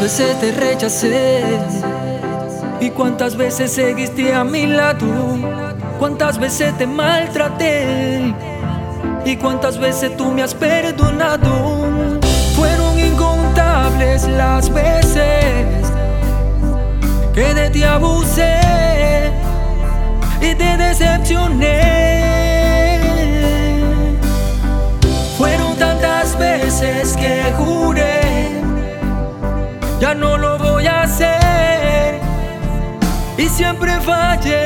veces te rechacé. Y cuántas veces seguiste a mi lado, cuántas veces te maltraté. Y cuántas veces tú me has perdonado. Fueron incontables las veces que de ti abusé fallé.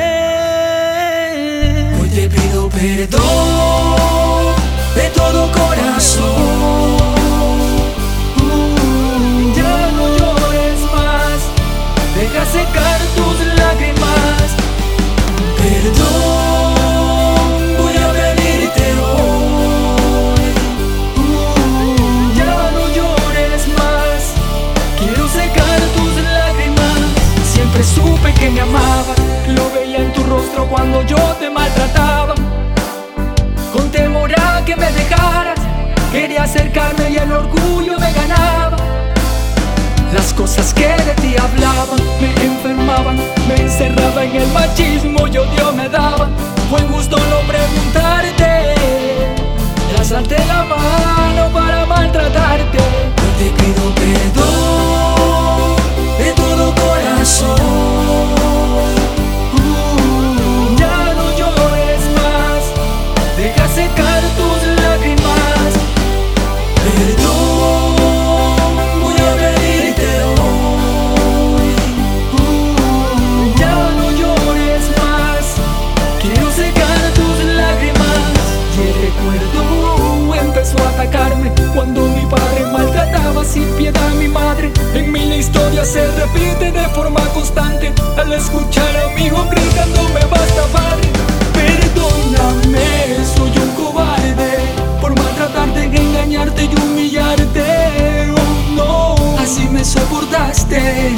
Hoy te pido perdón de todo corazón. Uh, ya no llores más, deja secar cuando yo te maltrataba. Con temor a que me dejaras, quería acercarme y el orgullo me ganaba. Las cosas que de ti hablaban me enfermaban, me encerraba en el machismo y odio me daban. Fue gusto no preguntarte, se repite de forma constante al escuchar a mi hijo gritándome basta padre. Perdóname, soy un cobarde por maltratarte, engañarte y humillarte. Oh no, así me soportaste.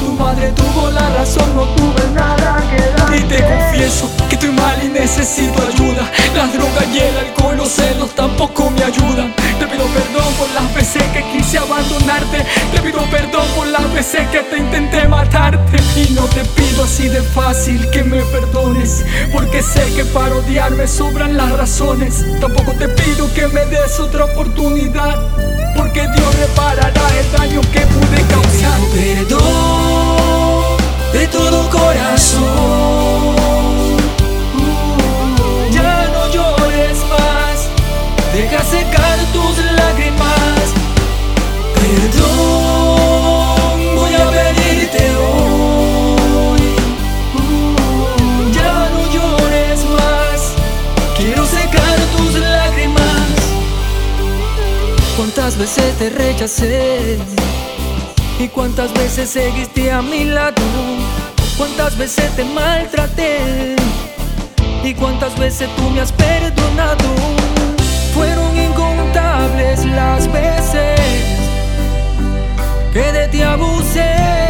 Tu madre tuvo la razón, no tuve nada que dar. Y te confieso que estoy mal y necesito ayuda. Las drogas y el alcohol, los celos tampoco me ayudan. Te pido perdón por las veces que quise abandonarte. Te pido perdón por veces que te intenté matarte. Y no te pido así de fácil que me perdones. Porque sé que para odiarme sobran las razones. Tampoco te pido que me des otra oportunidad. Porque Dios reparará el daño que pude causar. Perdón de todo corazón. Ya no llores más, deja secar tus lágrimas. Perdón, ¿Cuántas veces te rechacé? ¿Y cuántas veces seguiste a mi lado? ¿Cuántas veces te maltraté? ¿Y cuántas veces tú me has perdonado? Fueron incontables las veces que de ti abusé